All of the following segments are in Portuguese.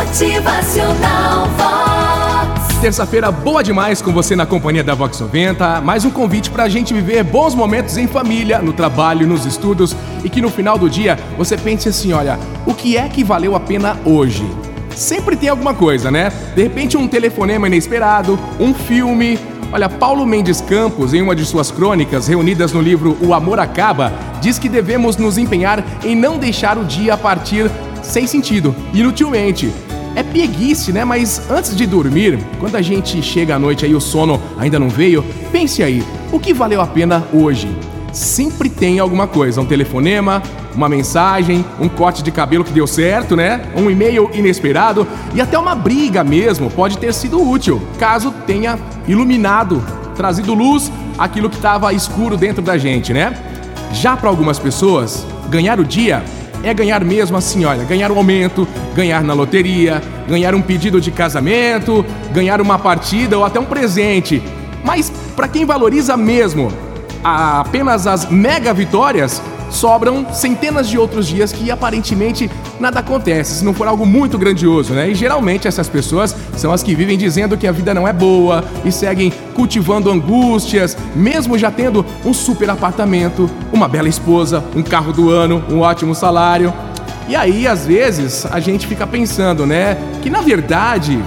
Motivacional Vox. Terça-feira boa demais com você na companhia da Vox 90. Mais um convite pra gente viver bons momentos em família, no trabalho, nos estudos e que no final do dia você pense assim: olha, o que é que valeu a pena hoje? Sempre tem alguma coisa, né? De repente, um telefonema inesperado, um filme. Olha, Paulo Mendes Campos, em uma de suas crônicas reunidas no livro O Amor Acaba, diz que devemos nos empenhar em não deixar o dia partir sem sentido, inutilmente. É pieguice, né? Mas antes de dormir, quando a gente chega à noite aí o sono ainda não veio, pense aí, o que valeu a pena hoje? Sempre tem alguma coisa, um telefonema, uma mensagem, um corte de cabelo que deu certo, né? Um e-mail inesperado e até uma briga mesmo pode ter sido útil, caso tenha iluminado, trazido luz aquilo que estava escuro dentro da gente, né? Já para algumas pessoas, ganhar o dia é ganhar mesmo assim, olha, ganhar um aumento, ganhar na loteria, ganhar um pedido de casamento, ganhar uma partida ou até um presente. Mas para quem valoriza mesmo apenas as mega vitórias, sobram centenas de outros dias que aparentemente nada acontece, se não for algo muito grandioso, né? E geralmente essas pessoas são as que vivem dizendo que a vida não é boa e seguem cultivando angústias, mesmo já tendo um super apartamento, uma bela esposa, um carro do ano, um ótimo salário. E aí, às vezes, a gente fica pensando, né, que na verdade,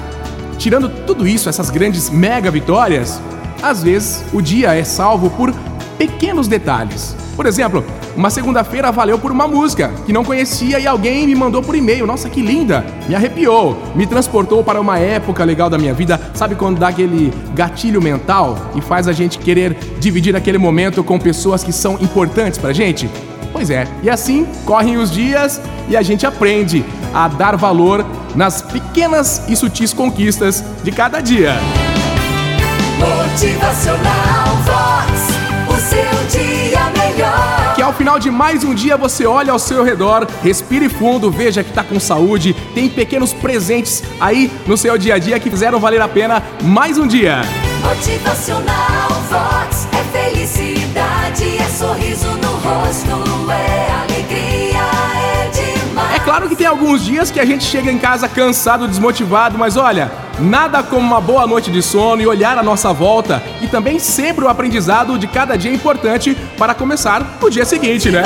tirando tudo isso, essas grandes mega vitórias, às vezes o dia é salvo por pequenos detalhes. Por exemplo, uma segunda-feira valeu por uma música que não conhecia e alguém me mandou por e-mail. Nossa, que linda! Me arrepiou, me transportou para uma época legal da minha vida. Sabe quando dá aquele gatilho mental e faz a gente querer dividir aquele momento com pessoas que são importantes pra gente? Pois é, e assim correm os dias e a gente aprende a dar valor nas pequenas e sutis conquistas de cada dia. Motivacional final de mais um dia você olha ao seu redor, respire fundo, veja que tá com saúde, tem pequenos presentes aí no seu dia a dia que fizeram valer a pena mais um dia. Motivacional Vox. É felicidade, é sorriso no rosto, é alegria, é demais. É claro que tem alguns dias que a gente chega em casa cansado, desmotivado, mas olha, nada como uma boa noite de sono e olhar à nossa volta e também sempre o aprendizado de cada dia importante para começar o dia seguinte, né?